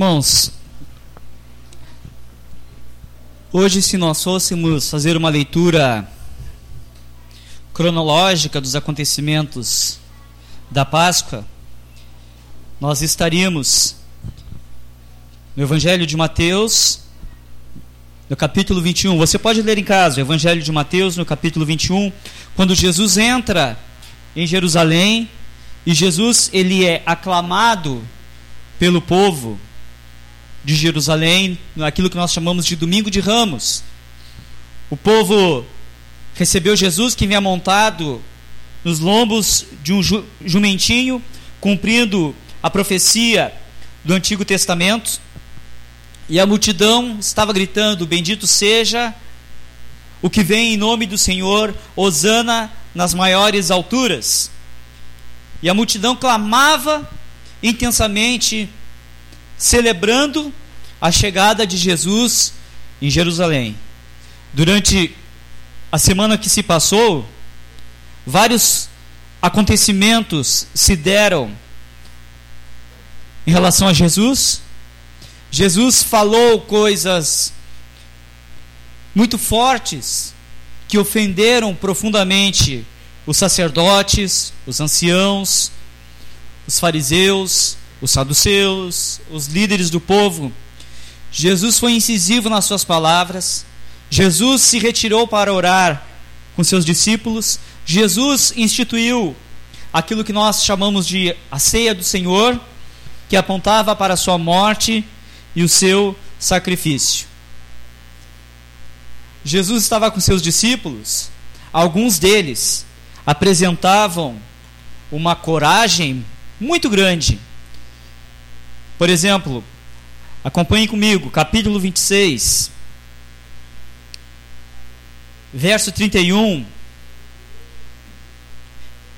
Irmãos, hoje, se nós fôssemos fazer uma leitura cronológica dos acontecimentos da Páscoa, nós estaríamos no Evangelho de Mateus, no capítulo 21. Você pode ler em casa o Evangelho de Mateus, no capítulo 21, quando Jesus entra em Jerusalém e Jesus ele é aclamado pelo povo de Jerusalém, naquilo que nós chamamos de Domingo de Ramos. O povo recebeu Jesus que vinha montado nos lombos de um jumentinho, cumprindo a profecia do Antigo Testamento. E a multidão estava gritando: Bendito seja o que vem em nome do Senhor, Hosana nas maiores alturas. E a multidão clamava intensamente celebrando a chegada de Jesus em Jerusalém. Durante a semana que se passou, vários acontecimentos se deram em relação a Jesus. Jesus falou coisas muito fortes que ofenderam profundamente os sacerdotes, os anciãos, os fariseus, os saduceus, os líderes do povo. Jesus foi incisivo nas suas palavras. Jesus se retirou para orar com seus discípulos. Jesus instituiu aquilo que nós chamamos de a ceia do Senhor, que apontava para a sua morte e o seu sacrifício. Jesus estava com seus discípulos, alguns deles apresentavam uma coragem muito grande por exemplo, acompanhe comigo, capítulo 26, verso 31.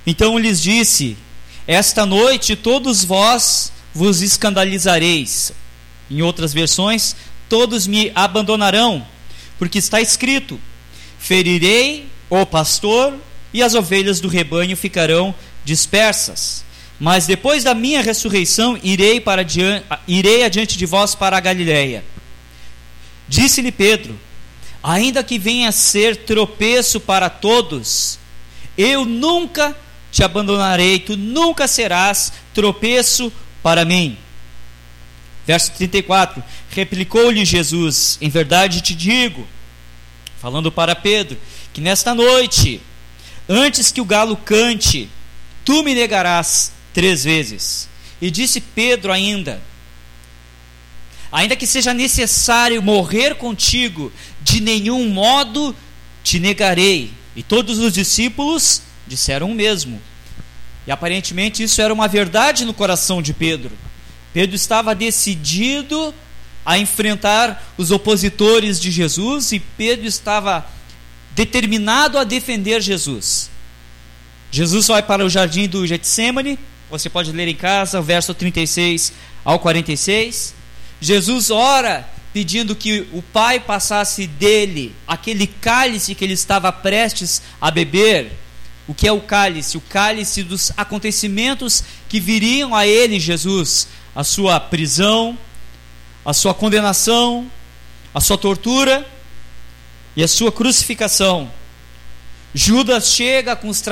Então lhes disse: Esta noite todos vós vos escandalizareis. Em outras versões, todos me abandonarão, porque está escrito: Ferirei o pastor e as ovelhas do rebanho ficarão dispersas. Mas depois da minha ressurreição irei, para diante, irei adiante de vós para a Galiléia. Disse-lhe Pedro: Ainda que venha a ser tropeço para todos, eu nunca te abandonarei, tu nunca serás tropeço para mim. Verso 34: Replicou-lhe Jesus: Em verdade te digo, falando para Pedro, que nesta noite, antes que o galo cante, tu me negarás três vezes. E disse Pedro ainda: Ainda que seja necessário morrer contigo, de nenhum modo te negarei. E todos os discípulos disseram o mesmo. E aparentemente isso era uma verdade no coração de Pedro. Pedro estava decidido a enfrentar os opositores de Jesus e Pedro estava determinado a defender Jesus. Jesus vai para o jardim do Getsemane você pode ler em casa, verso 36 ao 46. Jesus ora pedindo que o Pai passasse dele aquele cálice que ele estava prestes a beber. O que é o cálice? O cálice dos acontecimentos que viriam a ele, Jesus, a sua prisão, a sua condenação, a sua tortura e a sua crucificação. Judas chega com os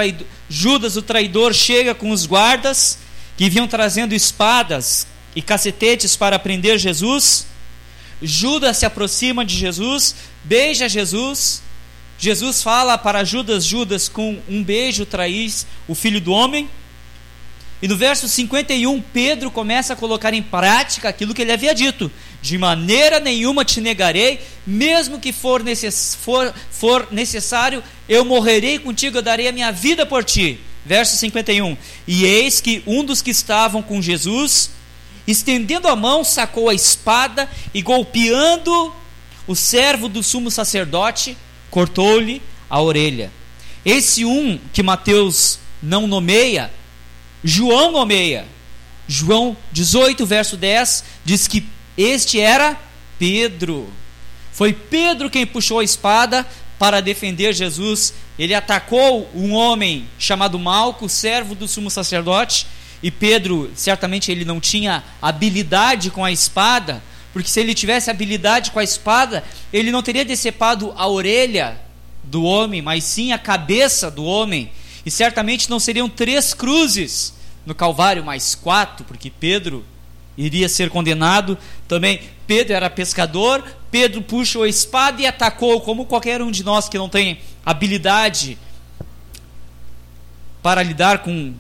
Judas o traidor chega com os guardas que vinham trazendo espadas e cacetetes para prender Jesus. Judas se aproxima de Jesus, beija Jesus. Jesus fala para Judas: Judas, com um beijo traís o filho do homem. E no verso 51, Pedro começa a colocar em prática aquilo que ele havia dito: De maneira nenhuma te negarei, mesmo que for, necess for, for necessário, eu morrerei contigo, eu darei a minha vida por ti. Verso 51. E eis que um dos que estavam com Jesus, estendendo a mão, sacou a espada e golpeando o servo do sumo sacerdote, cortou-lhe a orelha. Esse um que Mateus não nomeia, João nomeia. João 18, verso 10, diz que este era Pedro. Foi Pedro quem puxou a espada para defender Jesus. Ele atacou um homem chamado Malco, servo do sumo sacerdote, e Pedro, certamente ele não tinha habilidade com a espada, porque se ele tivesse habilidade com a espada, ele não teria decepado a orelha do homem, mas sim a cabeça do homem. E certamente não seriam três cruzes no Calvário, mais quatro, porque Pedro iria ser condenado. Também Pedro era pescador, Pedro puxou a espada e atacou, como qualquer um de nós que não tem habilidade para lidar com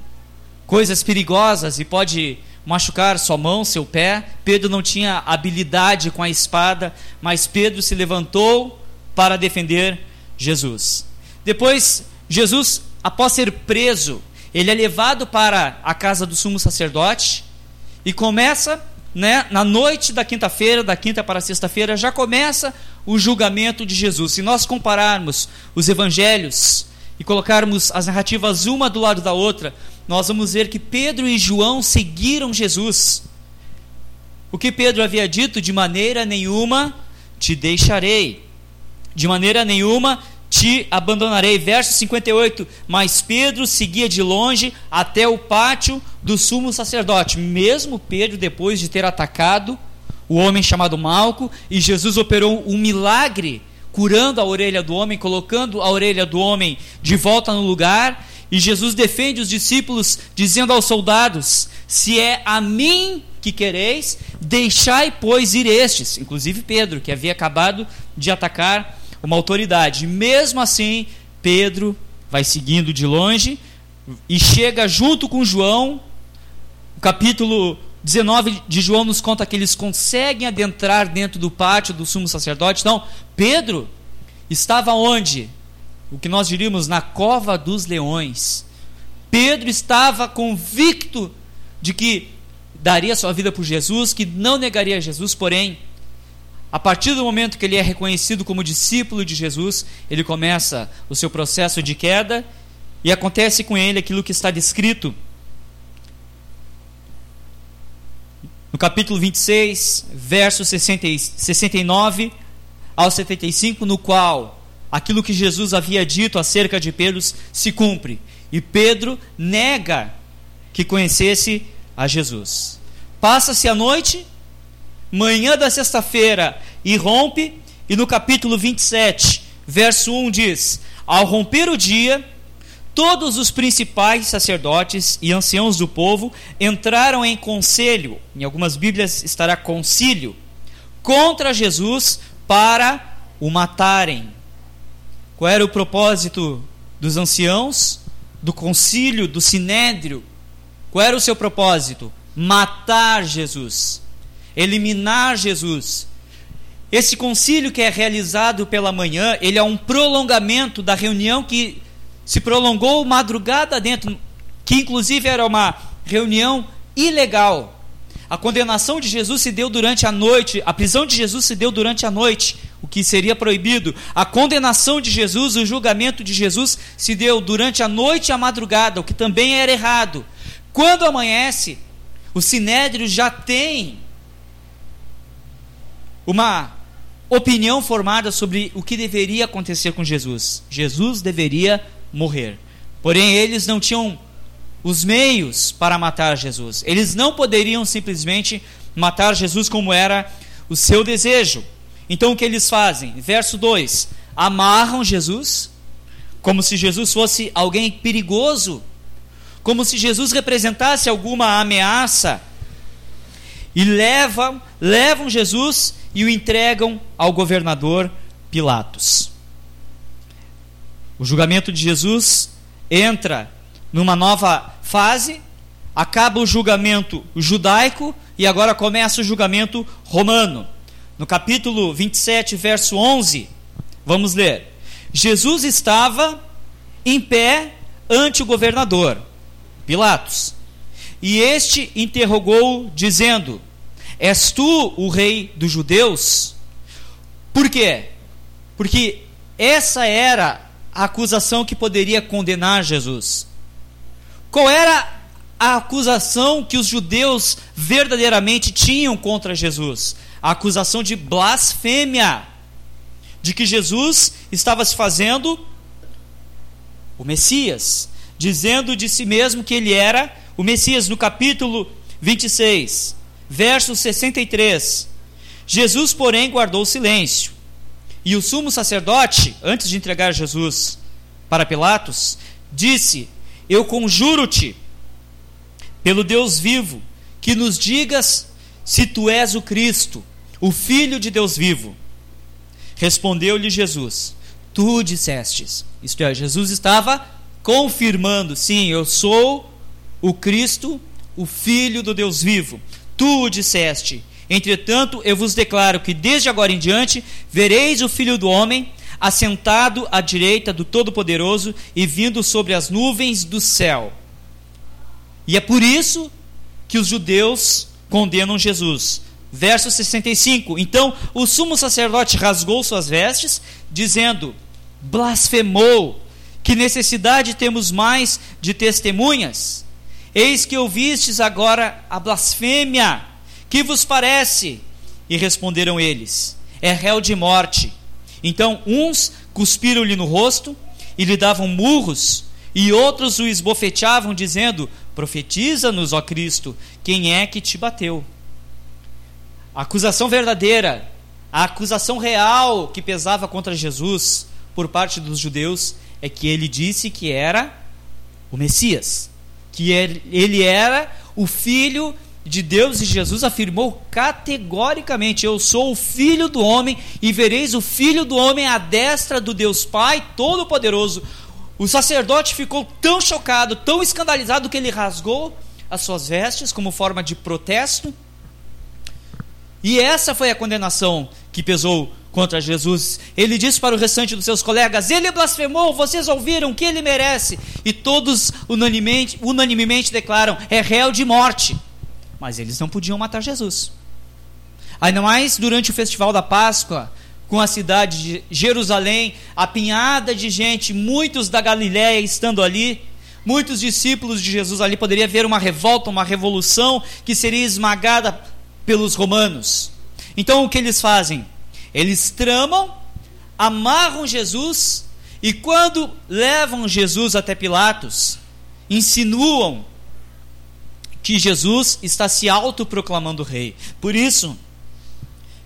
coisas perigosas e pode machucar sua mão, seu pé. Pedro não tinha habilidade com a espada, mas Pedro se levantou para defender Jesus. Depois, Jesus, após ser preso, ele é levado para a casa do sumo sacerdote e começa, né, na noite da quinta-feira, da quinta para sexta-feira, já começa o julgamento de Jesus. Se nós compararmos os evangelhos e colocarmos as narrativas uma do lado da outra, nós vamos ver que Pedro e João seguiram Jesus. O que Pedro havia dito, de maneira nenhuma te deixarei, de maneira nenhuma te abandonarei. Verso 58. Mas Pedro seguia de longe até o pátio do sumo sacerdote. Mesmo Pedro, depois de ter atacado o homem chamado Malco, e Jesus operou um milagre curando a orelha do homem, colocando a orelha do homem de volta no lugar. E Jesus defende os discípulos, dizendo aos soldados: Se é a mim que quereis, deixai, pois, ir estes. Inclusive Pedro, que havia acabado de atacar uma autoridade. Mesmo assim, Pedro vai seguindo de longe e chega junto com João. O capítulo 19 de João nos conta que eles conseguem adentrar dentro do pátio do sumo sacerdote. Então, Pedro estava onde? O que nós diríamos na cova dos leões. Pedro estava convicto de que daria sua vida por Jesus, que não negaria Jesus, porém, a partir do momento que ele é reconhecido como discípulo de Jesus, ele começa o seu processo de queda e acontece com ele aquilo que está descrito no capítulo 26, versos 69 ao 75, no qual aquilo que Jesus havia dito acerca de Pedro se cumpre. E Pedro nega que conhecesse a Jesus. Passa-se a noite manhã da sexta-feira, e rompe, e no capítulo 27, verso 1 diz: Ao romper o dia, todos os principais sacerdotes e anciãos do povo entraram em conselho, em algumas Bíblias estará concílio, contra Jesus para o matarem. Qual era o propósito dos anciãos, do concílio, do sinédrio? Qual era o seu propósito? Matar Jesus eliminar Jesus. Esse concílio que é realizado pela manhã, ele é um prolongamento da reunião que se prolongou madrugada dentro, que inclusive era uma reunião ilegal. A condenação de Jesus se deu durante a noite, a prisão de Jesus se deu durante a noite, o que seria proibido. A condenação de Jesus, o julgamento de Jesus se deu durante a noite e a madrugada, o que também era errado. Quando amanhece, o sinédrio já tem uma opinião formada sobre o que deveria acontecer com Jesus. Jesus deveria morrer. Porém, eles não tinham os meios para matar Jesus. Eles não poderiam simplesmente matar Jesus como era o seu desejo. Então o que eles fazem? Verso 2: amarram Jesus, como se Jesus fosse alguém perigoso, como se Jesus representasse alguma ameaça, e levam, levam Jesus e o entregam ao governador Pilatos. O julgamento de Jesus entra numa nova fase, acaba o julgamento judaico e agora começa o julgamento romano. No capítulo 27, verso 11, vamos ler: Jesus estava em pé ante o governador Pilatos, e este interrogou, dizendo: És tu o rei dos judeus? Por quê? Porque essa era a acusação que poderia condenar Jesus. Qual era a acusação que os judeus verdadeiramente tinham contra Jesus? A acusação de blasfêmia, de que Jesus estava se fazendo o Messias, dizendo de si mesmo que ele era o Messias no capítulo 26, verso 63. Jesus, porém, guardou silêncio. E o sumo sacerdote, antes de entregar Jesus para Pilatos, disse: Eu conjuro-te, pelo Deus vivo, que nos digas se tu és o Cristo, o Filho de Deus vivo. Respondeu-lhe Jesus: Tu dissestes. Isto é, Jesus estava confirmando: Sim, eu sou o Cristo, o Filho do Deus vivo. Tu o disseste. Entretanto, eu vos declaro que desde agora em diante vereis o Filho do Homem assentado à direita do Todo-Poderoso e vindo sobre as nuvens do céu. E é por isso que os judeus condenam Jesus. Verso 65: Então o sumo sacerdote rasgou suas vestes, dizendo: Blasfemou! Que necessidade temos mais de testemunhas? Eis que ouvistes agora a blasfêmia. Que vos parece? E responderam eles: É réu de morte. Então uns cuspiram-lhe no rosto e lhe davam murros, e outros o esbofeteavam, dizendo: Profetiza-nos, ó Cristo, quem é que te bateu? A acusação verdadeira, a acusação real que pesava contra Jesus por parte dos judeus é que ele disse que era o Messias, que ele era o filho de Deus e Jesus afirmou categoricamente: Eu sou o filho do homem e vereis o filho do homem à destra do Deus Pai Todo-Poderoso. O sacerdote ficou tão chocado, tão escandalizado que ele rasgou as suas vestes como forma de protesto. E essa foi a condenação que pesou contra Jesus. Ele disse para o restante dos seus colegas: Ele blasfemou, vocês ouviram que ele merece. E todos unanimemente, unanimemente declaram: É réu de morte. Mas eles não podiam matar Jesus. Ainda mais durante o festival da Páscoa, com a cidade de Jerusalém, apinhada de gente, muitos da Galiléia estando ali, muitos discípulos de Jesus ali, poderia haver uma revolta, uma revolução que seria esmagada pelos romanos. Então o que eles fazem? Eles tramam, amarram Jesus e quando levam Jesus até Pilatos, insinuam que Jesus está se autoproclamando rei. Por isso,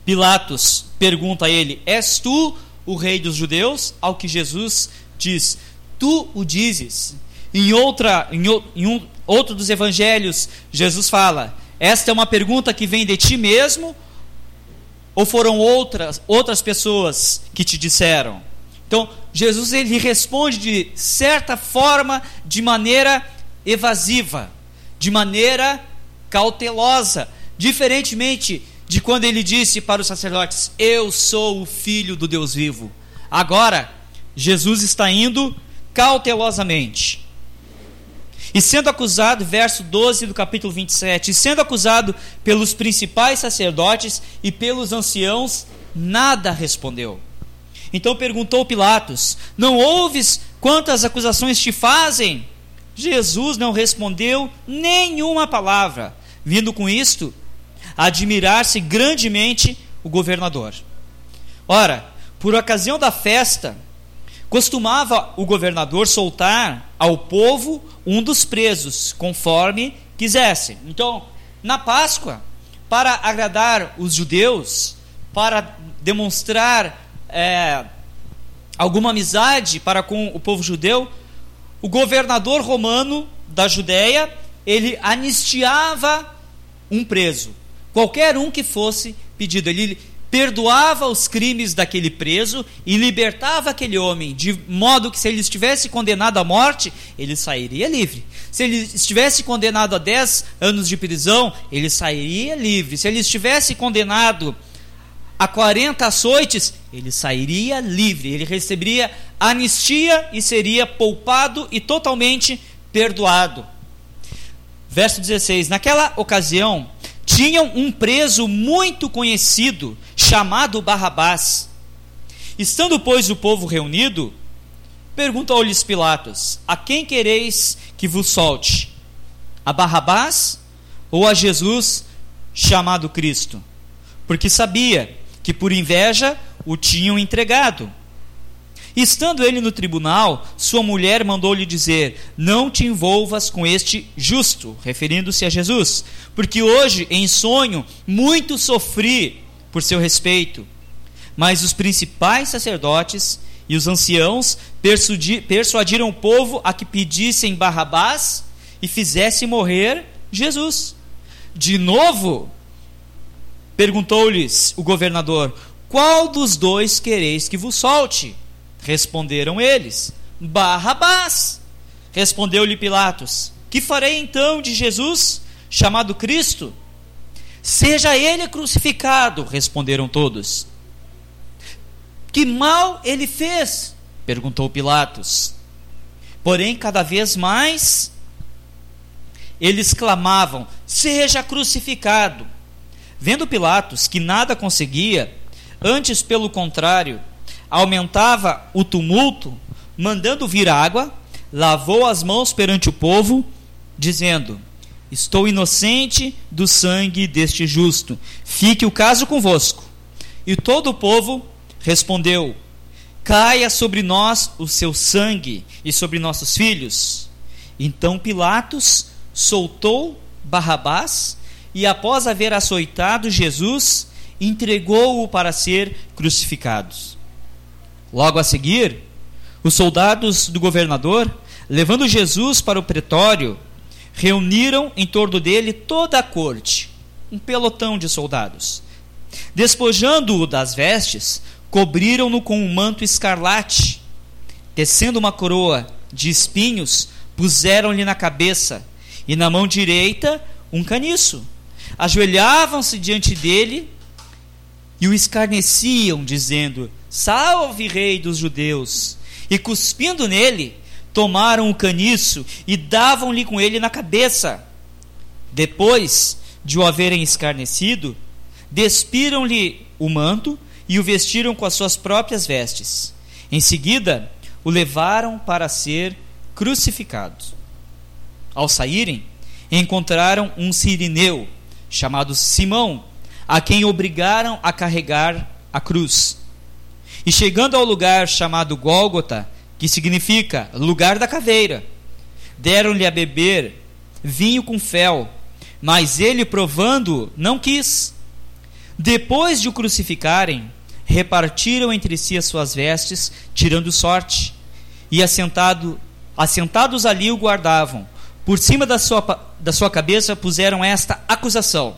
Pilatos pergunta a ele: És tu o rei dos judeus? Ao que Jesus diz: Tu o dizes. Em, outra, em, em um, outro dos evangelhos, Jesus fala: Esta é uma pergunta que vem de ti mesmo ou foram outras, outras pessoas que te disseram? Então, Jesus ele responde de certa forma, de maneira evasiva, de maneira cautelosa, diferentemente de quando ele disse para os sacerdotes: Eu sou o filho do Deus vivo. Agora, Jesus está indo cautelosamente. E sendo acusado, verso 12 do capítulo 27, e sendo acusado pelos principais sacerdotes e pelos anciãos, nada respondeu. Então perguntou Pilatos: Não ouves quantas acusações te fazem? Jesus não respondeu nenhuma palavra, vindo com isto admirar-se grandemente o governador. Ora, por ocasião da festa, costumava o governador soltar ao povo um dos presos, conforme quisesse. Então, na Páscoa, para agradar os judeus, para demonstrar é, alguma amizade para com o povo judeu, o governador romano da Judéia ele anistiava um preso, qualquer um que fosse pedido. Ele perdoava os crimes daquele preso e libertava aquele homem, de modo que se ele estivesse condenado à morte, ele sairia livre. Se ele estivesse condenado a 10 anos de prisão, ele sairia livre. Se ele estivesse condenado a 40 açoites, ele sairia livre. Ele receberia anistia e seria poupado e totalmente perdoado. Verso 16: Naquela ocasião, tinham um preso muito conhecido, chamado Barrabás. Estando, pois, o povo reunido, perguntou-lhes Pilatos: A quem quereis que vos solte? A Barrabás ou a Jesus chamado Cristo? Porque sabia que por inveja o tinham entregado. Estando ele no tribunal, sua mulher mandou-lhe dizer: Não te envolvas com este justo, referindo-se a Jesus, porque hoje, em sonho, muito sofri por seu respeito. Mas os principais sacerdotes e os anciãos persuadiram o povo a que pedissem Barrabás e fizesse morrer Jesus. De novo, perguntou-lhes o governador: Qual dos dois quereis que vos solte? Responderam eles: Barrabás. Respondeu-lhe Pilatos: Que farei então de Jesus, chamado Cristo? Seja ele crucificado, responderam todos. Que mal ele fez? perguntou Pilatos. Porém, cada vez mais eles clamavam: Seja crucificado. Vendo Pilatos que nada conseguia, antes pelo contrário, aumentava o tumulto, mandando vir água, lavou as mãos perante o povo, dizendo: Estou inocente do sangue deste justo, fique o caso convosco. E todo o povo respondeu: Caia sobre nós o seu sangue e sobre nossos filhos. Então Pilatos soltou Barrabás e, após haver açoitado Jesus, entregou-o para ser crucificado. Logo a seguir, os soldados do governador, levando Jesus para o pretório, reuniram em torno dele toda a corte, um pelotão de soldados. Despojando-o das vestes, cobriram-no com um manto escarlate. Tecendo uma coroa de espinhos, puseram-lhe na cabeça, e na mão direita um caniço. Ajoelhavam-se diante dele e o escarneciam, dizendo: Salve, Rei dos Judeus! E cuspindo nele, tomaram o caniço e davam-lhe com ele na cabeça. Depois de o haverem escarnecido, despiram-lhe o manto e o vestiram com as suas próprias vestes. Em seguida, o levaram para ser crucificado. Ao saírem, encontraram um sirineu chamado Simão, a quem obrigaram a carregar a cruz. E chegando ao lugar chamado Gólgota, que significa lugar da caveira, deram-lhe a beber vinho com fel, mas ele, provando, não quis. Depois de o crucificarem, repartiram entre si as suas vestes, tirando sorte, e assentado, assentados ali o guardavam. Por cima da sua, da sua cabeça puseram esta acusação: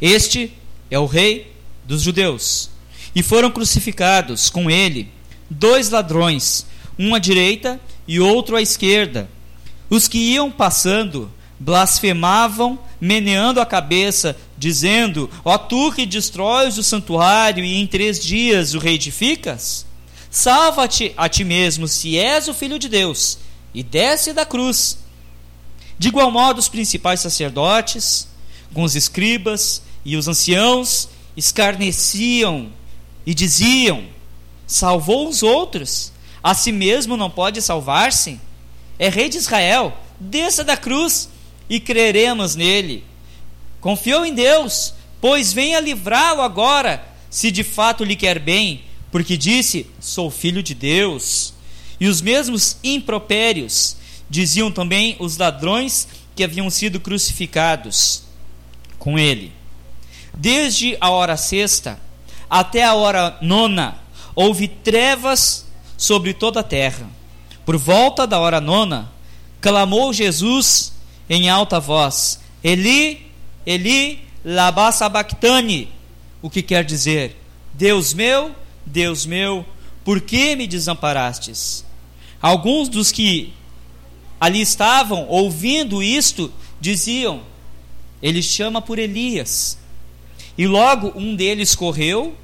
Este é o rei dos judeus. E foram crucificados com ele dois ladrões, um à direita e outro à esquerda. Os que iam passando blasfemavam, meneando a cabeça, dizendo: Ó tu que destróis o santuário e em três dias o reedificas? Salva-te a ti mesmo, se és o filho de Deus, e desce da cruz. De igual modo, os principais sacerdotes, com os escribas e os anciãos, escarneciam e diziam: Salvou os outros, a si mesmo não pode salvar-se? É rei de Israel, desça da cruz e creremos nele. Confiou em Deus, pois venha livrá-lo agora, se de fato lhe quer bem, porque disse: Sou filho de Deus. E os mesmos impropérios diziam também os ladrões que haviam sido crucificados com ele. Desde a hora sexta até a hora nona, houve trevas sobre toda a terra. Por volta da hora nona, clamou Jesus em alta voz: Eli, Eli, lama sabachthani, o que quer dizer: Deus meu, Deus meu, por que me desamparastes? Alguns dos que ali estavam ouvindo isto diziam: Ele chama por Elias. E logo um deles correu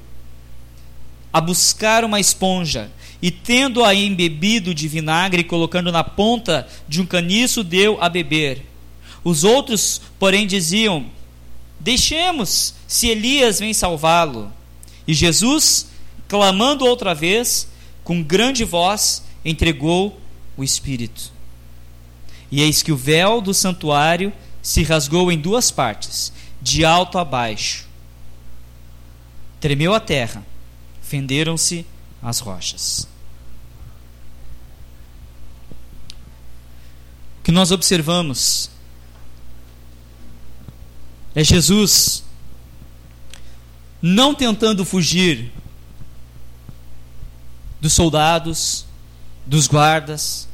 a buscar uma esponja e, tendo-a embebido de vinagre, colocando na ponta de um caniço, deu a beber. Os outros, porém, diziam: Deixemos, se Elias vem salvá-lo. E Jesus, clamando outra vez, com grande voz, entregou o Espírito. E eis que o véu do santuário se rasgou em duas partes, de alto a baixo. Tremeu a terra, fenderam-se as rochas. O que nós observamos é Jesus não tentando fugir dos soldados, dos guardas,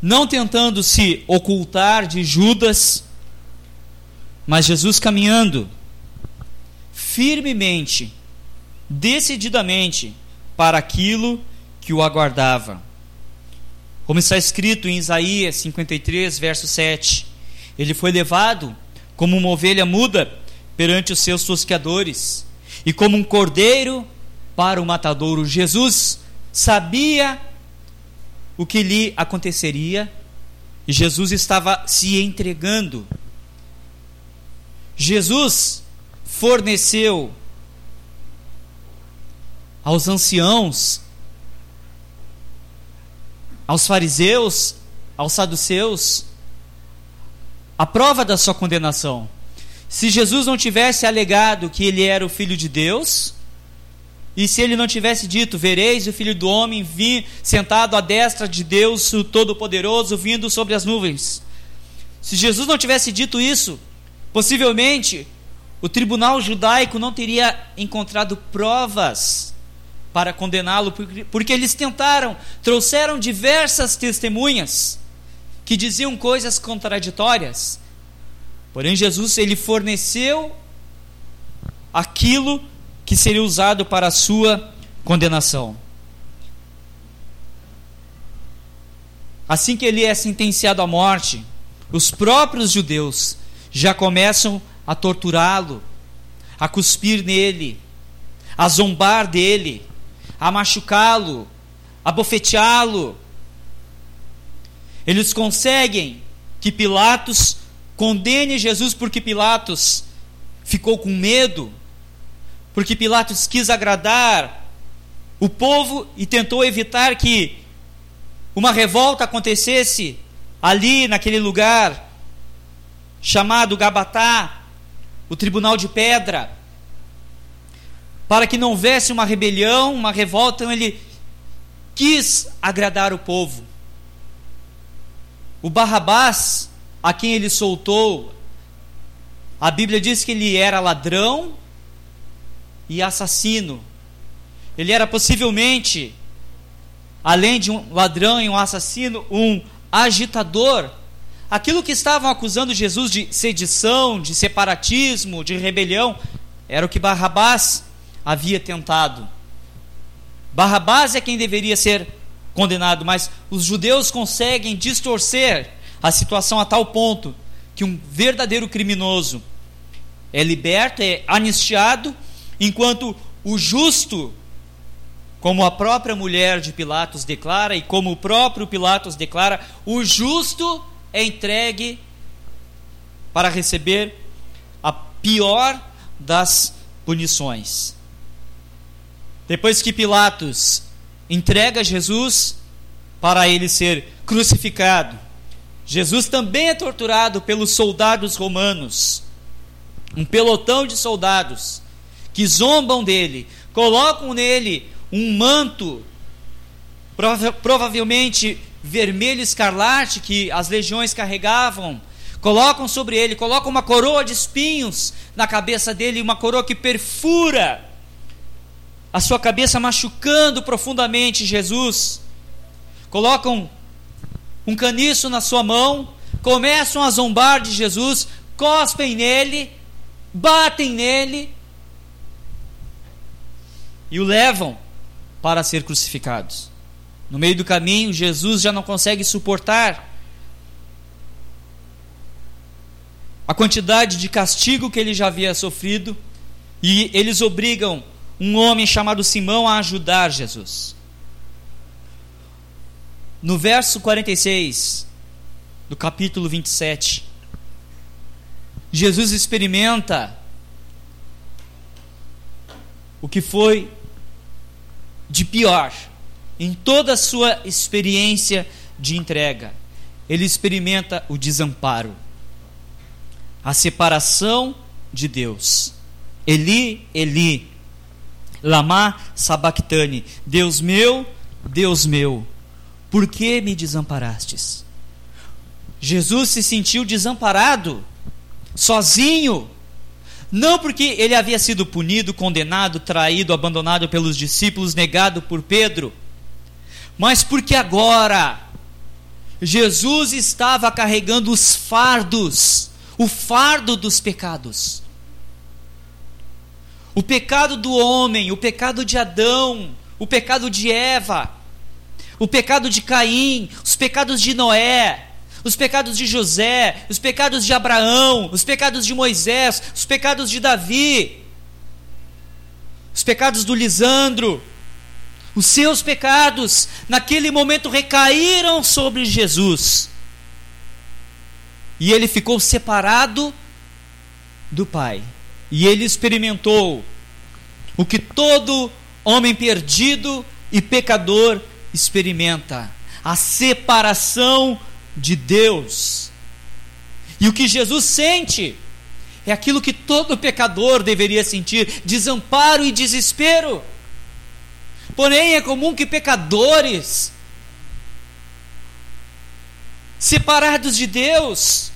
não tentando se ocultar de Judas, mas Jesus caminhando firmemente decididamente para aquilo que o aguardava. Como está escrito em Isaías 53, verso 7, ele foi levado como uma ovelha muda perante os seus tosqueadores, e como um cordeiro para o matadouro. Jesus sabia o que lhe aconteceria e Jesus estava se entregando. Jesus forneceu aos anciãos, aos fariseus, aos saduceus, a prova da sua condenação. Se Jesus não tivesse alegado que ele era o filho de Deus, e se ele não tivesse dito: Vereis o filho do homem vir sentado à destra de Deus, o Todo-Poderoso, vindo sobre as nuvens. Se Jesus não tivesse dito isso, possivelmente o tribunal judaico não teria encontrado provas para condená-lo, porque eles tentaram, trouxeram diversas testemunhas que diziam coisas contraditórias. Porém, Jesus ele forneceu aquilo que seria usado para a sua condenação. Assim que ele é sentenciado à morte, os próprios judeus já começam a torturá-lo, a cuspir nele, a zombar dele, a machucá-lo, a bofeteá-lo. Eles conseguem que Pilatos Condene Jesus porque Pilatos ficou com medo, porque Pilatos quis agradar o povo e tentou evitar que uma revolta acontecesse ali naquele lugar chamado Gabatá, o tribunal de pedra, para que não houvesse uma rebelião, uma revolta, então ele quis agradar o povo. O Barrabás a quem ele soltou, a Bíblia diz que ele era ladrão e assassino. Ele era possivelmente, além de um ladrão e um assassino, um agitador. Aquilo que estavam acusando Jesus de sedição, de separatismo, de rebelião, era o que Barrabás havia tentado. Barrabás é quem deveria ser condenado, mas os judeus conseguem distorcer a situação a tal ponto que um verdadeiro criminoso é liberto, é anistiado, enquanto o justo, como a própria mulher de Pilatos declara e como o próprio Pilatos declara, o justo é entregue para receber a pior das punições. Depois que Pilatos entrega Jesus para ele ser crucificado, Jesus também é torturado pelos soldados romanos, um pelotão de soldados que zombam dele, colocam nele um manto, prova provavelmente vermelho escarlate que as legiões carregavam, colocam sobre ele, colocam uma coroa de espinhos na cabeça dele, uma coroa que perfura a sua cabeça, machucando profundamente Jesus. Colocam um caniço na sua mão, começam a zombar de Jesus, cospem nele, batem nele e o levam para ser crucificados. No meio do caminho, Jesus já não consegue suportar a quantidade de castigo que ele já havia sofrido e eles obrigam um homem chamado Simão a ajudar Jesus. No verso 46 do capítulo 27, Jesus experimenta o que foi de pior em toda a sua experiência de entrega. Ele experimenta o desamparo, a separação de Deus. Eli, Eli, lama sabachthani, Deus meu, Deus meu, por que me desamparastes? Jesus se sentiu desamparado, sozinho, não porque ele havia sido punido, condenado, traído, abandonado pelos discípulos, negado por Pedro, mas porque agora Jesus estava carregando os fardos, o fardo dos pecados. O pecado do homem, o pecado de Adão, o pecado de Eva, o pecado de Caim, os pecados de Noé, os pecados de José, os pecados de Abraão, os pecados de Moisés, os pecados de Davi, os pecados do Lisandro, os seus pecados, naquele momento recaíram sobre Jesus. E ele ficou separado do Pai. E ele experimentou o que todo homem perdido e pecador experimenta: a separação de Deus. E o que Jesus sente é aquilo que todo pecador deveria sentir: desamparo e desespero. Porém, é comum que pecadores, separados de Deus,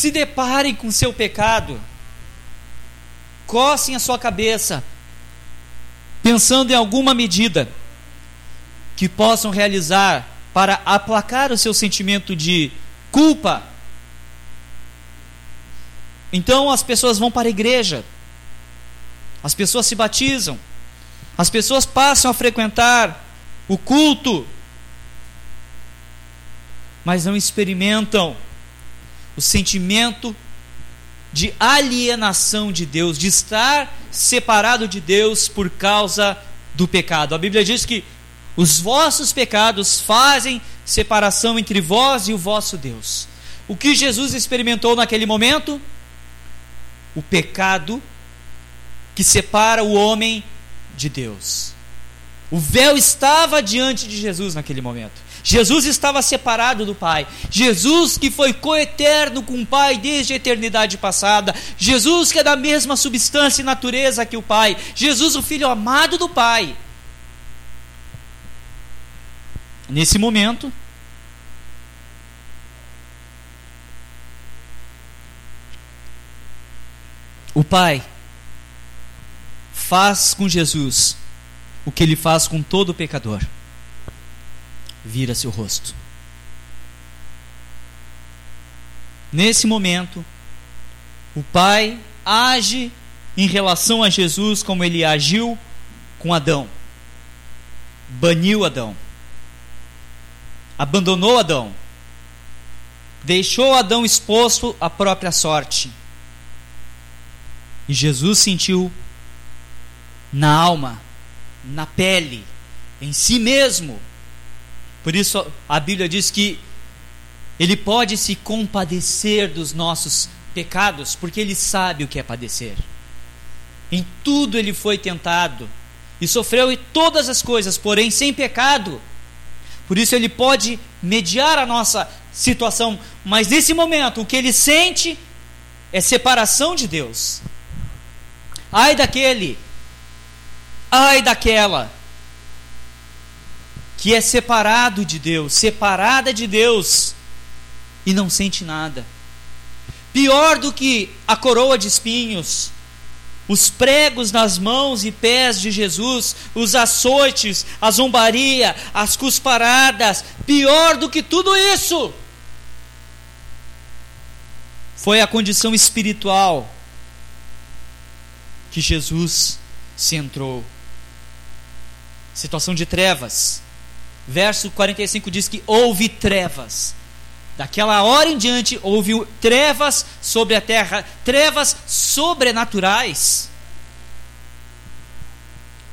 se deparem com seu pecado, cocem a sua cabeça, pensando em alguma medida que possam realizar para aplacar o seu sentimento de culpa. Então as pessoas vão para a igreja, as pessoas se batizam, as pessoas passam a frequentar o culto, mas não experimentam o sentimento de alienação de Deus, de estar separado de Deus por causa do pecado. A Bíblia diz que os vossos pecados fazem separação entre vós e o vosso Deus. O que Jesus experimentou naquele momento? O pecado que separa o homem de Deus. O véu estava diante de Jesus naquele momento. Jesus estava separado do Pai. Jesus que foi coeterno com o Pai desde a eternidade passada. Jesus que é da mesma substância e natureza que o Pai. Jesus, o Filho amado do Pai. Nesse momento, o Pai faz com Jesus o que ele faz com todo pecador: vira seu rosto. Nesse momento, o Pai age em relação a Jesus como ele agiu com Adão. Baniu Adão. Abandonou Adão. Deixou Adão exposto à própria sorte. E Jesus sentiu na alma, na pele, em si mesmo. Por isso a Bíblia diz que ele pode se compadecer dos nossos pecados, porque ele sabe o que é padecer. Em tudo ele foi tentado e sofreu em todas as coisas, porém sem pecado. Por isso ele pode mediar a nossa situação, mas nesse momento o que ele sente é separação de Deus. Ai daquele Ai daquela que é separado de Deus, separada de Deus e não sente nada. Pior do que a coroa de espinhos, os pregos nas mãos e pés de Jesus, os açoites, a zombaria, as cusparadas, pior do que tudo isso, foi a condição espiritual que Jesus se entrou situação de trevas. Verso 45 diz que houve trevas. Daquela hora em diante houve trevas sobre a terra, trevas sobrenaturais.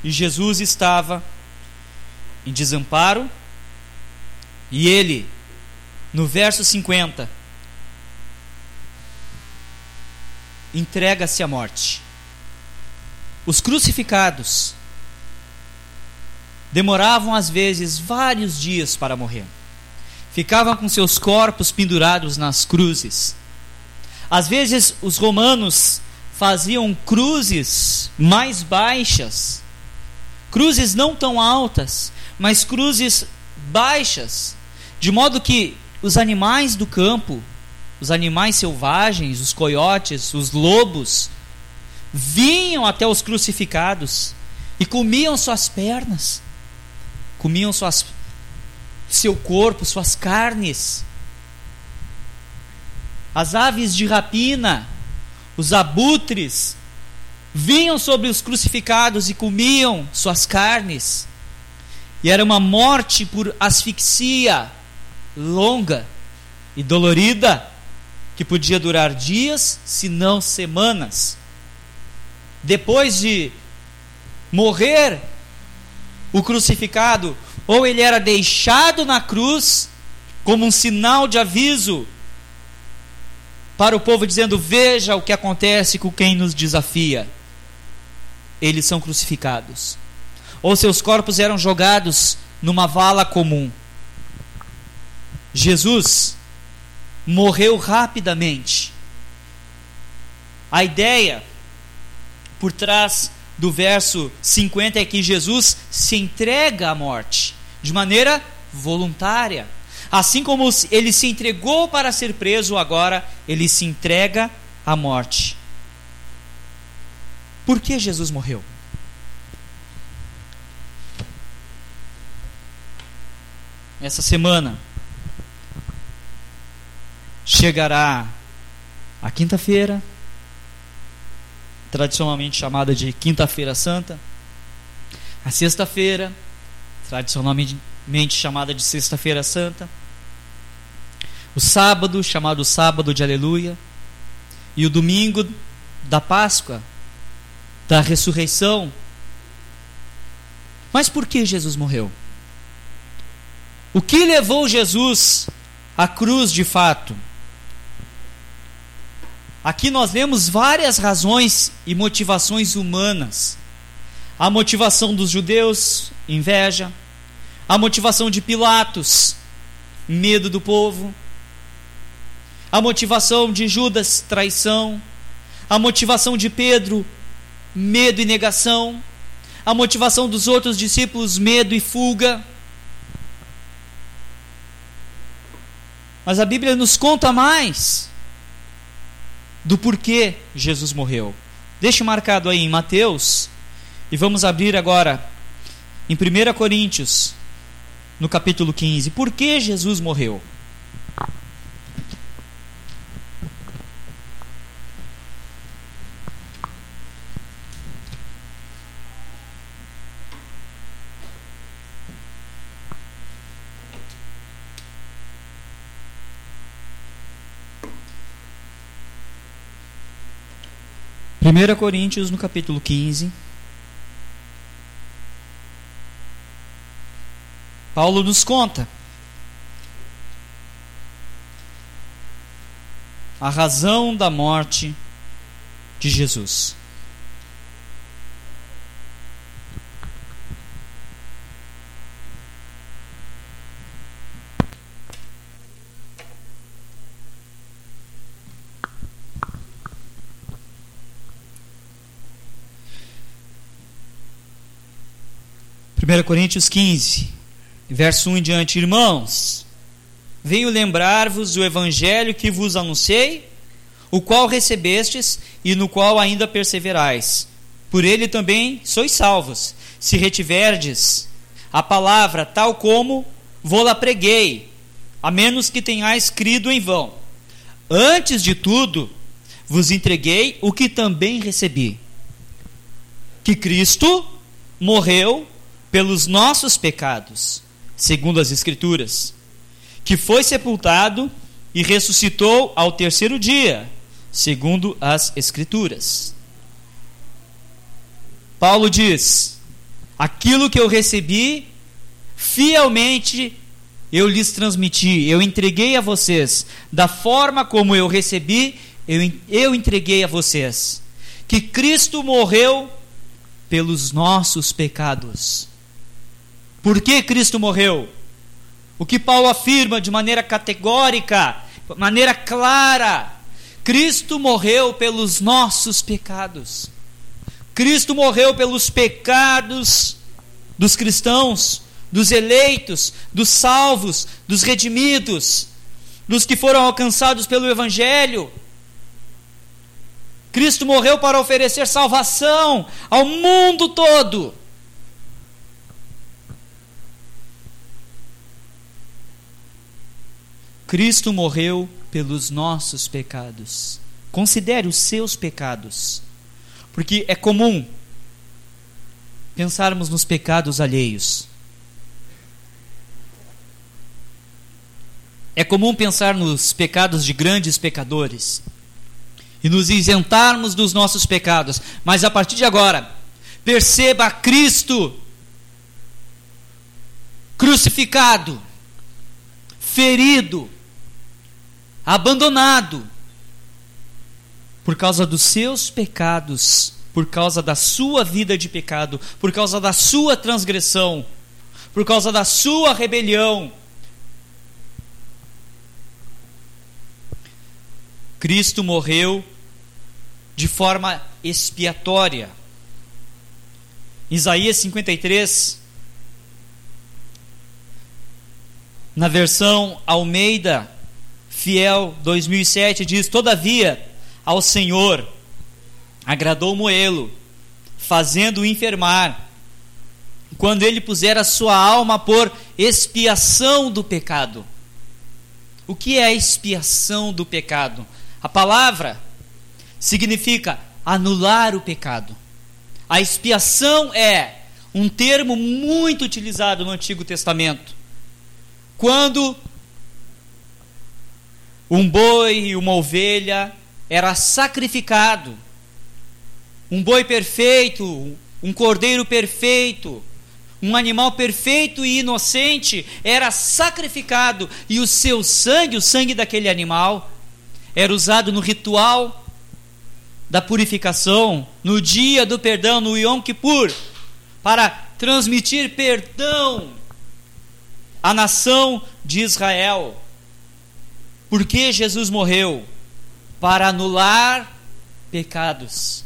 E Jesus estava em desamparo, e ele, no verso 50, entrega-se à morte. Os crucificados demoravam às vezes vários dias para morrer. Ficavam com seus corpos pendurados nas cruzes. Às vezes os romanos faziam cruzes mais baixas, cruzes não tão altas, mas cruzes baixas, de modo que os animais do campo, os animais selvagens, os coiotes, os lobos, vinham até os crucificados e comiam suas pernas, comiam suas, seu corpo, suas carnes. As aves de rapina, os abutres, vinham sobre os crucificados e comiam suas carnes. E era uma morte por asfixia longa e dolorida, que podia durar dias, se não semanas. Depois de morrer o crucificado, ou ele era deixado na cruz como um sinal de aviso para o povo, dizendo: Veja o que acontece com quem nos desafia. Eles são crucificados, ou seus corpos eram jogados numa vala comum. Jesus morreu rapidamente. A ideia por trás do verso 50 é que Jesus se entrega à morte de maneira voluntária. Assim como ele se entregou para ser preso, agora ele se entrega à morte. Por que Jesus morreu? Essa semana chegará a quinta-feira, tradicionalmente chamada de Quinta-feira Santa, a sexta-feira, tradicionalmente chamada de Sexta-feira Santa, o sábado, chamado Sábado de Aleluia, e o domingo da Páscoa, da ressurreição. Mas por que Jesus morreu? O que levou Jesus à cruz de fato? Aqui nós vemos várias razões e motivações humanas. A motivação dos judeus, inveja. A motivação de Pilatos, medo do povo. A motivação de Judas, traição. A motivação de Pedro, medo e negação. A motivação dos outros discípulos, medo e fuga. Mas a Bíblia nos conta mais do porquê Jesus morreu. Deixe marcado aí em Mateus e vamos abrir agora em 1 Coríntios, no capítulo 15. Por que Jesus morreu? 1 Coríntios, no capítulo 15. Paulo nos conta a razão da morte de Jesus. 1 Coríntios 15, verso 1 em diante. Irmãos, venho lembrar-vos do evangelho que vos anunciei, o qual recebestes e no qual ainda perseverais. Por ele também sois salvos, se retiverdes a palavra tal como vou-la preguei, a menos que tenhais crido em vão. Antes de tudo, vos entreguei o que também recebi: que Cristo morreu pelos nossos pecados, segundo as Escrituras, que foi sepultado e ressuscitou ao terceiro dia, segundo as Escrituras. Paulo diz: aquilo que eu recebi, fielmente eu lhes transmiti, eu entreguei a vocês, da forma como eu recebi, eu, eu entreguei a vocês. Que Cristo morreu pelos nossos pecados por que Cristo morreu? O que Paulo afirma de maneira categórica, maneira clara: Cristo morreu pelos nossos pecados. Cristo morreu pelos pecados dos cristãos, dos eleitos, dos salvos, dos redimidos, dos que foram alcançados pelo Evangelho. Cristo morreu para oferecer salvação ao mundo todo. Cristo morreu pelos nossos pecados. Considere os seus pecados. Porque é comum pensarmos nos pecados alheios. É comum pensar nos pecados de grandes pecadores e nos isentarmos dos nossos pecados, mas a partir de agora, perceba Cristo crucificado, ferido, abandonado por causa dos seus pecados, por causa da sua vida de pecado, por causa da sua transgressão, por causa da sua rebelião. Cristo morreu de forma expiatória. Isaías 53, na versão Almeida Fiel 2007 diz: Todavia, ao Senhor agradou moê-lo, fazendo-o enfermar, quando ele puser a sua alma por expiação do pecado. O que é a expiação do pecado? A palavra significa anular o pecado. A expiação é um termo muito utilizado no Antigo Testamento. Quando um boi e uma ovelha era sacrificado. Um boi perfeito, um cordeiro perfeito, um animal perfeito e inocente era sacrificado e o seu sangue, o sangue daquele animal, era usado no ritual da purificação, no dia do perdão, no Yom Kippur, para transmitir perdão à nação de Israel. Por que Jesus morreu? Para anular pecados.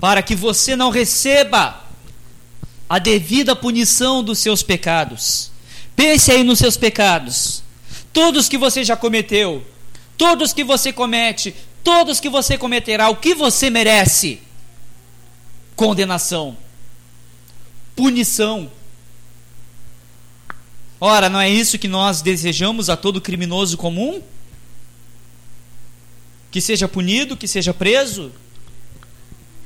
Para que você não receba a devida punição dos seus pecados. Pense aí nos seus pecados. Todos que você já cometeu, todos que você comete, todos que você cometerá, o que você merece? Condenação, punição, Ora, não é isso que nós desejamos a todo criminoso comum? Que seja punido, que seja preso?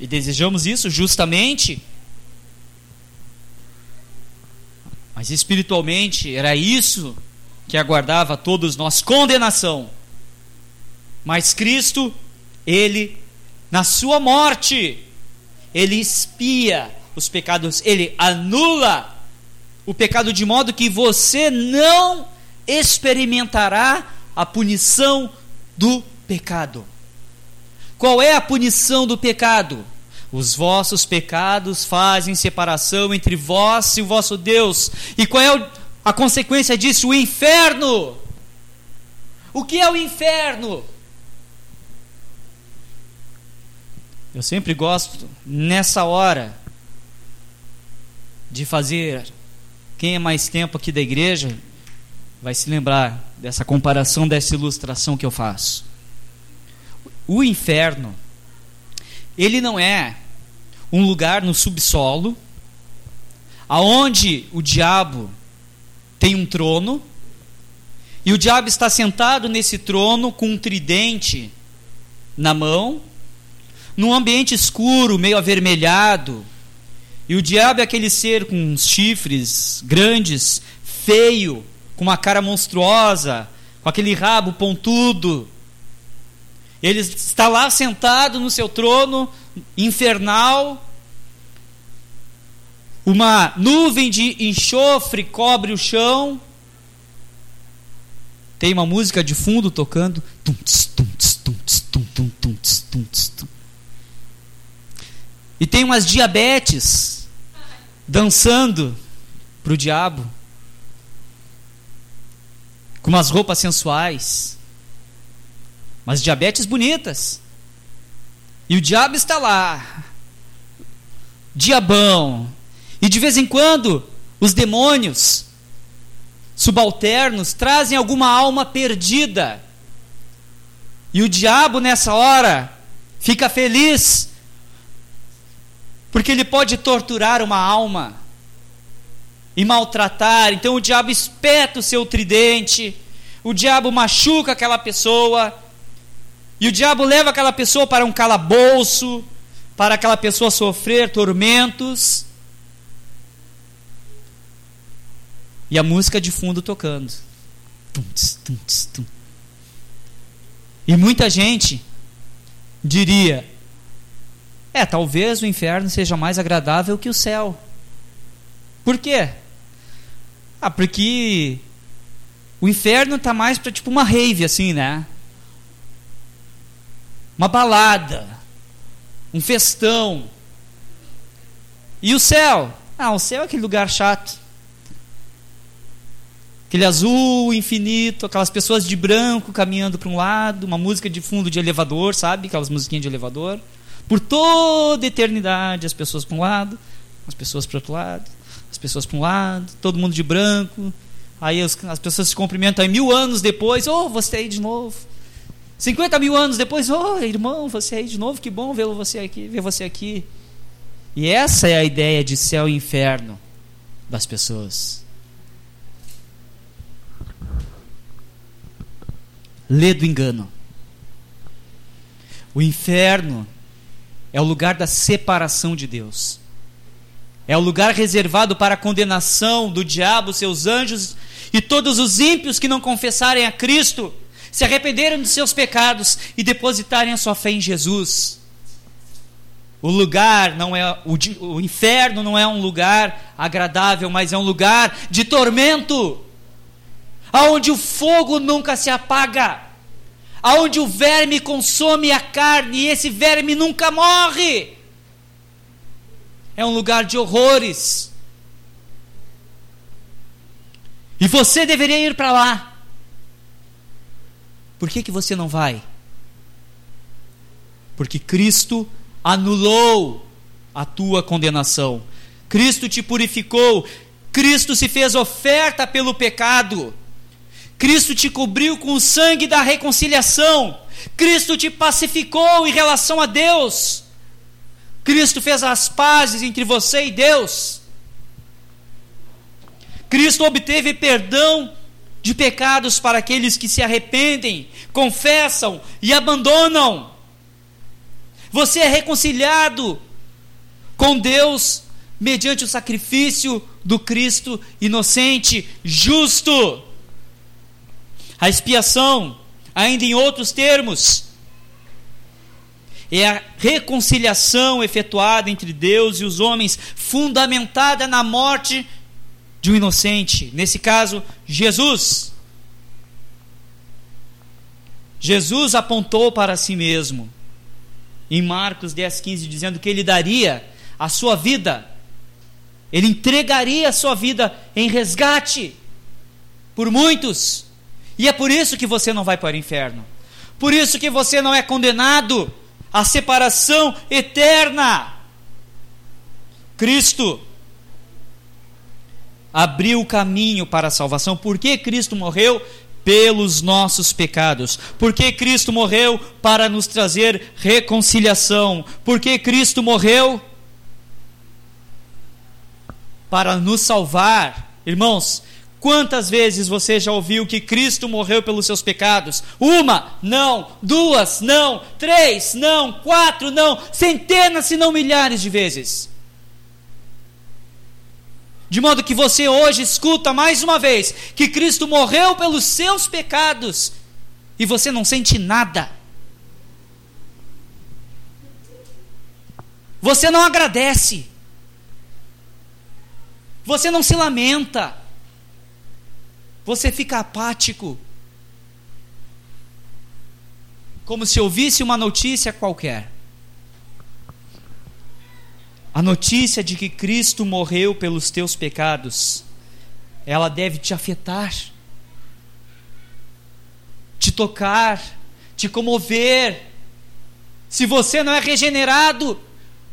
E desejamos isso justamente? Mas espiritualmente era isso que aguardava todos nós condenação. Mas Cristo, ele na sua morte, ele expia os pecados, ele anula o pecado de modo que você não experimentará a punição do pecado. Qual é a punição do pecado? Os vossos pecados fazem separação entre vós e o vosso Deus. E qual é a consequência disso? O inferno. O que é o inferno? Eu sempre gosto, nessa hora, de fazer quem é mais tempo aqui da igreja vai se lembrar dessa comparação, dessa ilustração que eu faço. O inferno, ele não é um lugar no subsolo, aonde o diabo tem um trono, e o diabo está sentado nesse trono com um tridente na mão, num ambiente escuro, meio avermelhado, e o diabo é aquele ser com chifres grandes, feio, com uma cara monstruosa, com aquele rabo pontudo. Ele está lá sentado no seu trono infernal. Uma nuvem de enxofre cobre o chão. Tem uma música de fundo tocando. E tem umas diabetes dançando para o diabo, com umas roupas sensuais, mas diabetes bonitas. E o diabo está lá, diabão. E de vez em quando, os demônios subalternos trazem alguma alma perdida. E o diabo nessa hora fica feliz porque ele pode torturar uma alma e maltratar. Então o diabo espeta o seu tridente, o diabo machuca aquela pessoa, e o diabo leva aquela pessoa para um calabouço, para aquela pessoa sofrer tormentos. E a música de fundo tocando. E muita gente diria: é, talvez o inferno seja mais agradável que o céu. Por quê? Ah, porque o inferno está mais para tipo uma rave assim, né? Uma balada, um festão. E o céu? Ah, o céu é aquele lugar chato. Aquele azul infinito, aquelas pessoas de branco caminhando para um lado, uma música de fundo de elevador, sabe? Aquelas musiquinhas de elevador. Por toda eternidade, as pessoas para um lado, as pessoas para outro lado, as pessoas para um lado, todo mundo de branco. Aí as, as pessoas se cumprimentam aí mil anos depois, oh, você aí de novo. 50 mil anos depois, oh, irmão, você aí de novo, que bom ver você aqui, ver você aqui. E essa é a ideia de céu e inferno das pessoas. Lê do engano. O inferno é o lugar da separação de Deus. É o lugar reservado para a condenação do diabo, seus anjos e todos os ímpios que não confessarem a Cristo, se arrependerem de seus pecados e depositarem a sua fé em Jesus. O lugar não é o, o inferno não é um lugar agradável, mas é um lugar de tormento, aonde o fogo nunca se apaga aonde o verme consome a carne e esse verme nunca morre. É um lugar de horrores. E você deveria ir para lá. Por que, que você não vai? Porque Cristo anulou a tua condenação. Cristo te purificou. Cristo se fez oferta pelo pecado. Cristo te cobriu com o sangue da reconciliação. Cristo te pacificou em relação a Deus. Cristo fez as pazes entre você e Deus. Cristo obteve perdão de pecados para aqueles que se arrependem, confessam e abandonam. Você é reconciliado com Deus mediante o sacrifício do Cristo inocente, justo. A expiação, ainda em outros termos, é a reconciliação efetuada entre Deus e os homens, fundamentada na morte de um inocente, nesse caso, Jesus. Jesus apontou para si mesmo, em Marcos 10, 15, dizendo que ele daria a sua vida, ele entregaria a sua vida em resgate por muitos. E é por isso que você não vai para o inferno. Por isso que você não é condenado à separação eterna. Cristo abriu o caminho para a salvação. Por que Cristo morreu? Pelos nossos pecados. Por que Cristo morreu? Para nos trazer reconciliação. Por que Cristo morreu? Para nos salvar. Irmãos, Quantas vezes você já ouviu que Cristo morreu pelos seus pecados? Uma, não. Duas, não. Três, não. Quatro, não. Centenas, se não milhares de vezes. De modo que você hoje escuta mais uma vez que Cristo morreu pelos seus pecados e você não sente nada. Você não agradece. Você não se lamenta você fica apático. Como se ouvisse uma notícia qualquer. A notícia de que Cristo morreu pelos teus pecados, ela deve te afetar, te tocar, te comover. Se você não é regenerado,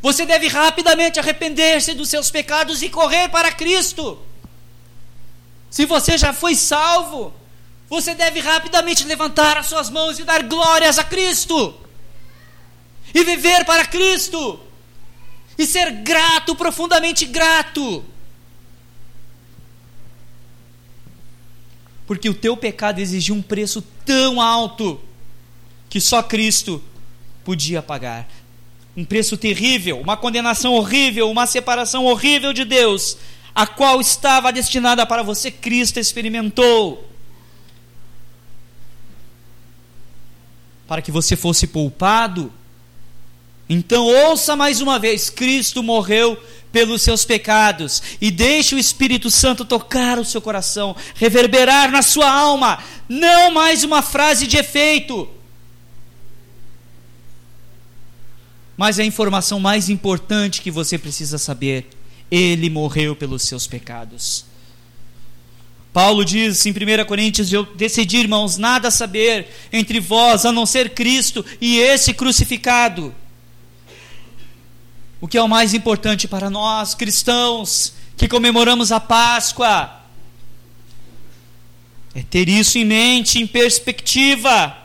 você deve rapidamente arrepender-se dos seus pecados e correr para Cristo. Se você já foi salvo, você deve rapidamente levantar as suas mãos e dar glórias a Cristo. E viver para Cristo. E ser grato, profundamente grato. Porque o teu pecado exigia um preço tão alto que só Cristo podia pagar. Um preço terrível, uma condenação horrível, uma separação horrível de Deus, a qual estava destinada para você, Cristo experimentou. Para que você fosse poupado. Então, ouça mais uma vez: Cristo morreu pelos seus pecados e deixe o Espírito Santo tocar o seu coração, reverberar na sua alma, não mais uma frase de efeito, mas a informação mais importante que você precisa saber: ele morreu pelos seus pecados. Paulo diz em 1 Coríntios: Eu decidi, irmãos, nada saber entre vós a não ser Cristo e esse crucificado. O que é o mais importante para nós cristãos que comemoramos a Páscoa é ter isso em mente, em perspectiva,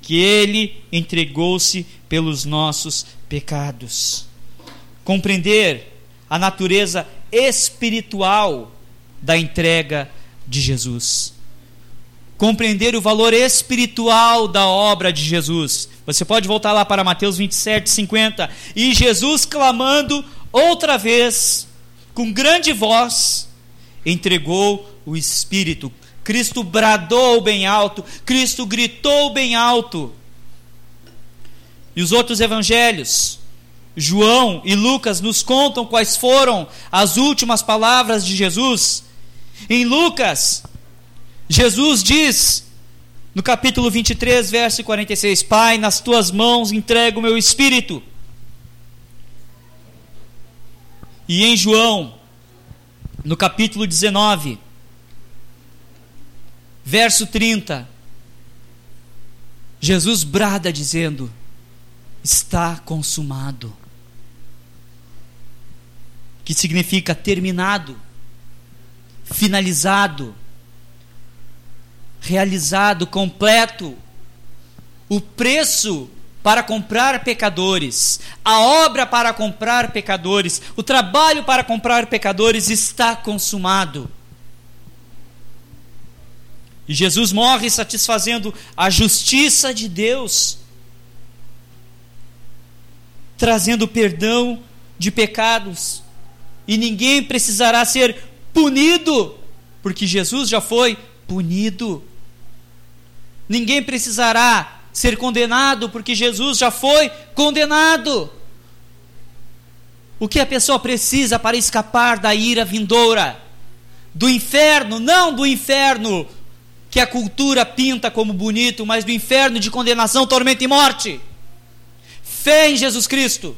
que Ele entregou-se pelos nossos pecados. Compreender a natureza espiritual da entrega de Jesus compreender o valor espiritual da obra de Jesus. Você pode voltar lá para Mateus 27, 50. E Jesus, clamando outra vez, com grande voz, entregou o Espírito. Cristo bradou bem alto, Cristo gritou bem alto. E os outros evangelhos, João e Lucas, nos contam quais foram as últimas palavras de Jesus. Em Lucas, Jesus diz no capítulo 23, verso 46: Pai, nas tuas mãos entrego o meu espírito. E em João, no capítulo 19, verso 30, Jesus brada dizendo: Está consumado. Que significa terminado, finalizado realizado, completo. O preço para comprar pecadores, a obra para comprar pecadores, o trabalho para comprar pecadores está consumado. E Jesus morre satisfazendo a justiça de Deus, trazendo perdão de pecados, e ninguém precisará ser punido, porque Jesus já foi punido. Ninguém precisará ser condenado, porque Jesus já foi condenado. O que a pessoa precisa para escapar da ira vindoura? Do inferno, não do inferno que a cultura pinta como bonito, mas do inferno de condenação, tormento e morte. Fé em Jesus Cristo,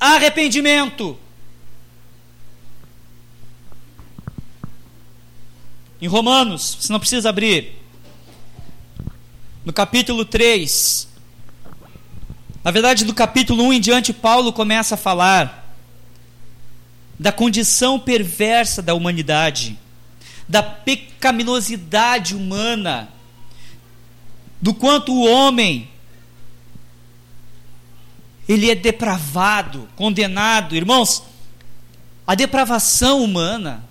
arrependimento. Em Romanos, você não precisa abrir, no capítulo 3, na verdade, do capítulo 1 em diante, Paulo começa a falar da condição perversa da humanidade, da pecaminosidade humana, do quanto o homem ele é depravado, condenado. Irmãos, a depravação humana,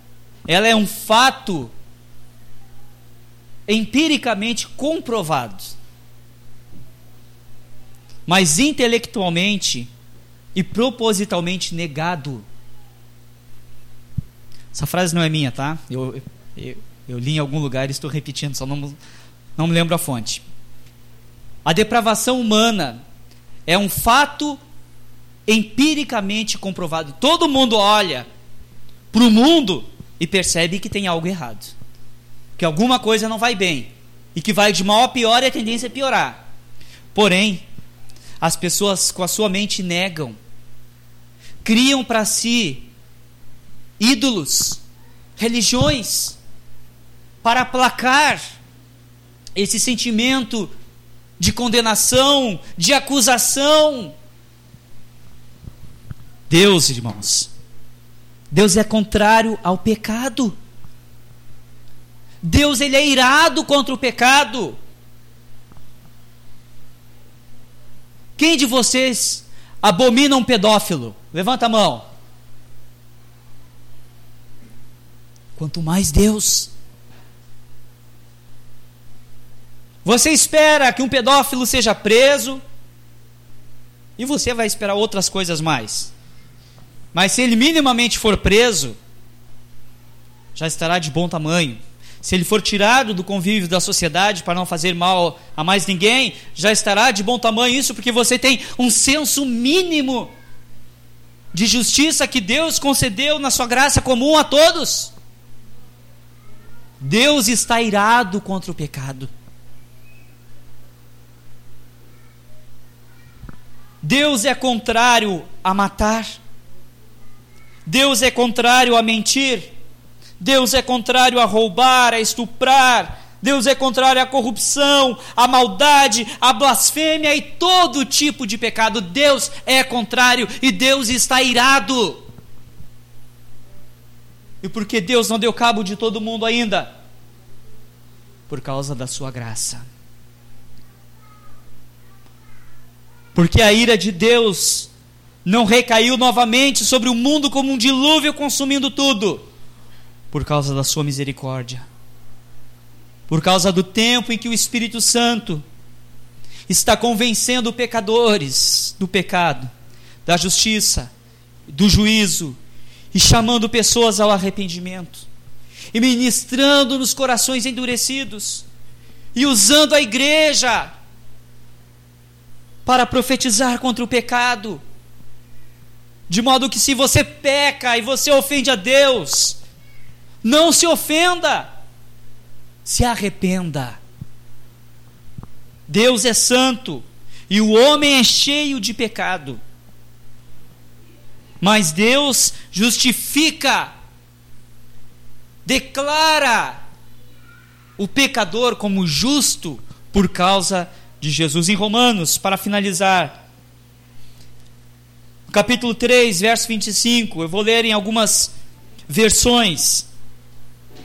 ela é um fato empiricamente comprovados, mas intelectualmente e propositalmente negado. Essa frase não é minha, tá? Eu, eu, eu li em algum lugar e estou repetindo, só não, não me lembro a fonte. A depravação humana é um fato empiricamente comprovado. Todo mundo olha para o mundo e percebe que tem algo errado que alguma coisa não vai bem e que vai de mal a pior e a tendência é piorar. Porém, as pessoas com a sua mente negam, criam para si ídolos, religiões, para aplacar esse sentimento de condenação, de acusação. Deus, irmãos, Deus é contrário ao pecado. Deus ele é irado contra o pecado. Quem de vocês abomina um pedófilo? Levanta a mão. Quanto mais Deus. Você espera que um pedófilo seja preso e você vai esperar outras coisas mais. Mas se ele minimamente for preso, já estará de bom tamanho. Se ele for tirado do convívio da sociedade para não fazer mal a mais ninguém, já estará de bom tamanho. Isso porque você tem um senso mínimo de justiça que Deus concedeu na sua graça comum a todos. Deus está irado contra o pecado. Deus é contrário a matar. Deus é contrário a mentir. Deus é contrário a roubar, a estuprar. Deus é contrário à corrupção, à maldade, à blasfêmia e todo tipo de pecado. Deus é contrário e Deus está irado. E por que Deus não deu cabo de todo mundo ainda? Por causa da sua graça. Porque a ira de Deus não recaiu novamente sobre o mundo como um dilúvio consumindo tudo por causa da sua misericórdia, por causa do tempo em que o Espírito Santo está convencendo pecadores do pecado, da justiça, do juízo e chamando pessoas ao arrependimento e ministrando nos corações endurecidos e usando a igreja para profetizar contra o pecado. De modo que se você peca e você ofende a Deus, não se ofenda, se arrependa. Deus é santo e o homem é cheio de pecado. Mas Deus justifica, declara o pecador como justo por causa de Jesus. Em Romanos, para finalizar, capítulo 3, verso 25, eu vou ler em algumas versões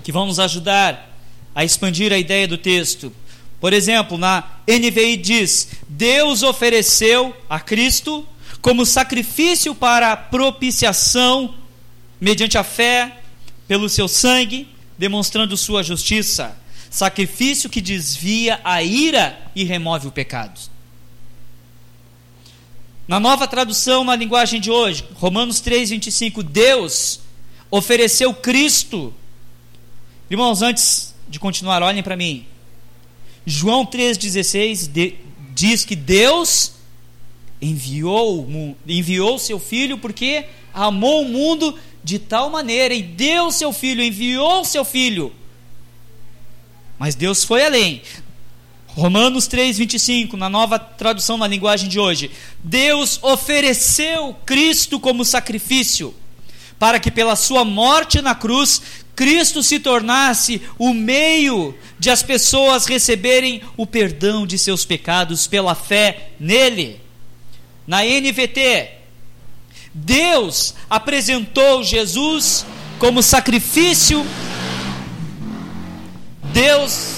que vão nos ajudar a expandir a ideia do texto. Por exemplo, na NVI diz: Deus ofereceu a Cristo como sacrifício para propiciação, mediante a fé, pelo seu sangue, demonstrando sua justiça. Sacrifício que desvia a ira e remove o pecado. Na nova tradução, na linguagem de hoje, Romanos 3, 25, Deus ofereceu Cristo Irmãos, antes de continuar, olhem para mim. João 3,16 diz que Deus enviou, enviou seu filho porque amou o mundo de tal maneira e deu seu filho, enviou seu filho. Mas Deus foi além. Romanos 3:25, na nova tradução na linguagem de hoje. Deus ofereceu Cristo como sacrifício, para que pela sua morte na cruz Cristo se tornasse o meio de as pessoas receberem o perdão de seus pecados pela fé nele. Na NVT, Deus apresentou Jesus como sacrifício. Deus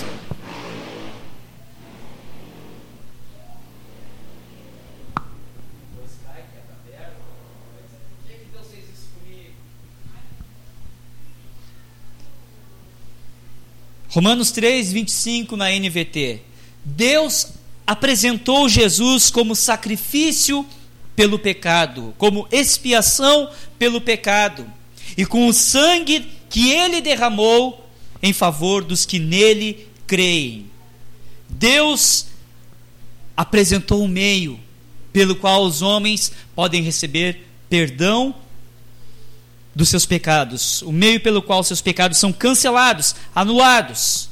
Romanos 3, 25 na NVT. Deus apresentou Jesus como sacrifício pelo pecado, como expiação pelo pecado, e com o sangue que ele derramou em favor dos que nele creem. Deus apresentou um meio pelo qual os homens podem receber perdão dos seus pecados, o meio pelo qual seus pecados são cancelados, anulados.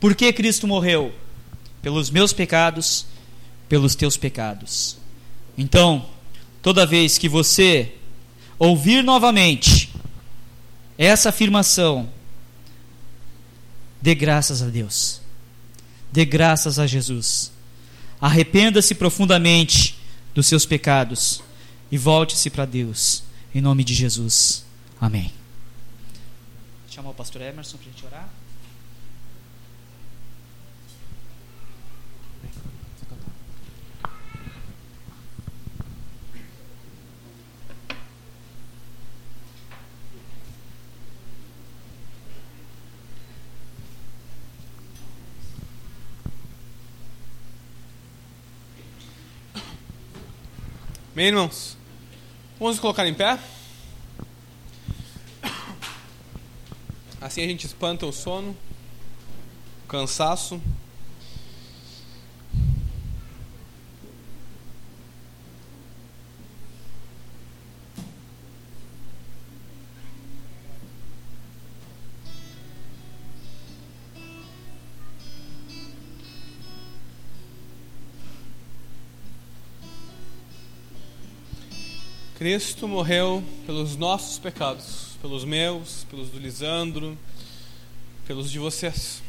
Por que Cristo morreu? Pelos meus pecados, pelos teus pecados. Então, toda vez que você ouvir novamente essa afirmação, dê graças a Deus, dê graças a Jesus, arrependa-se profundamente dos seus pecados e volte-se para Deus, em nome de Jesus. Amém. Chamar o pastor Emerson para a gente orar. Amém, irmãos? Vamos colocar em pé? Assim a gente espanta o sono, o cansaço. Cristo morreu pelos nossos pecados, pelos meus, pelos do Lisandro, pelos de vocês.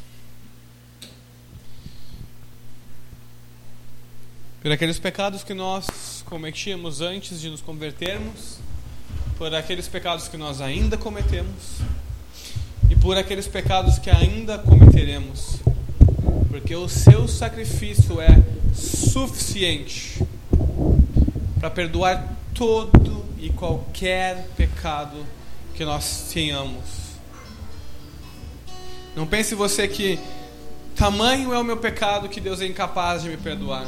Por aqueles pecados que nós cometíamos antes de nos convertermos, por aqueles pecados que nós ainda cometemos e por aqueles pecados que ainda cometeremos, porque o seu sacrifício é suficiente para perdoar todo e qualquer pecado que nós tenhamos. Não pense você que tamanho é o meu pecado que Deus é incapaz de me perdoar.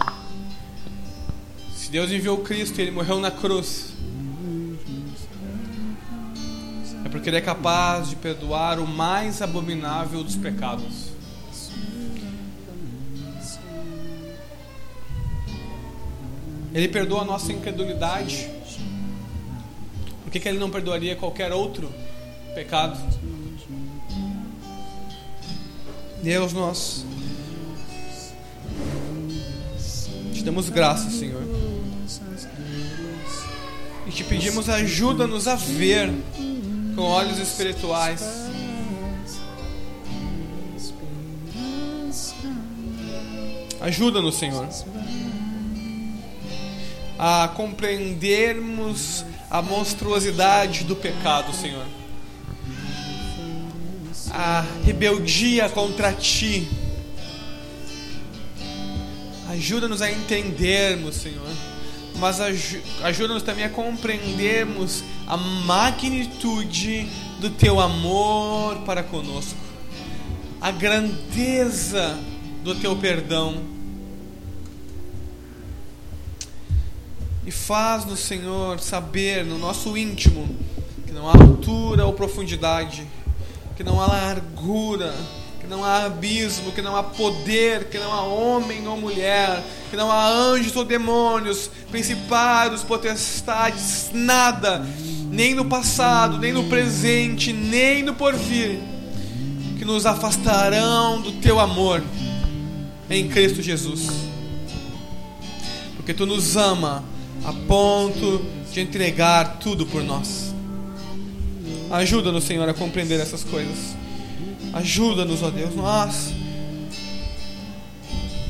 Se Deus enviou Cristo e ele morreu na cruz, é porque ele é capaz de perdoar o mais abominável dos pecados. Ele perdoa a nossa incredulidade. Por que, que ele não perdoaria qualquer outro pecado? Deus, nós te damos graça, Senhor. E te pedimos ajuda-nos a ver com olhos espirituais. Ajuda-nos, Senhor, a compreendermos a monstruosidade do pecado, Senhor. A rebeldia contra Ti. Ajuda-nos a entendermos, Senhor. Mas ajuda-nos também a compreendermos a magnitude do Teu amor para conosco. A grandeza do Teu perdão E faz-nos, Senhor, saber no nosso íntimo que não há altura ou profundidade, que não há largura, que não há abismo, que não há poder, que não há homem ou mulher, que não há anjos ou demônios, principados, potestades, nada, nem no passado, nem no presente, nem no porvir, que nos afastarão do teu amor em Cristo Jesus. Porque tu nos ama a ponto de entregar tudo por nós. Ajuda-nos, Senhor, a compreender essas coisas. Ajuda-nos, ó Deus. Nós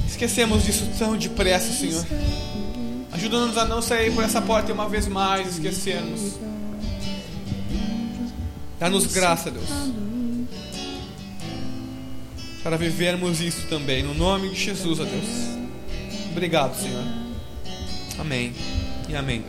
esquecemos disso tão depressa, Senhor. Ajuda-nos a não sair por essa porta e uma vez mais esquecermos. Dá-nos graça, Deus. Para vivermos isso também. No nome de Jesus, ó Deus. Obrigado, Senhor. Amém e amém.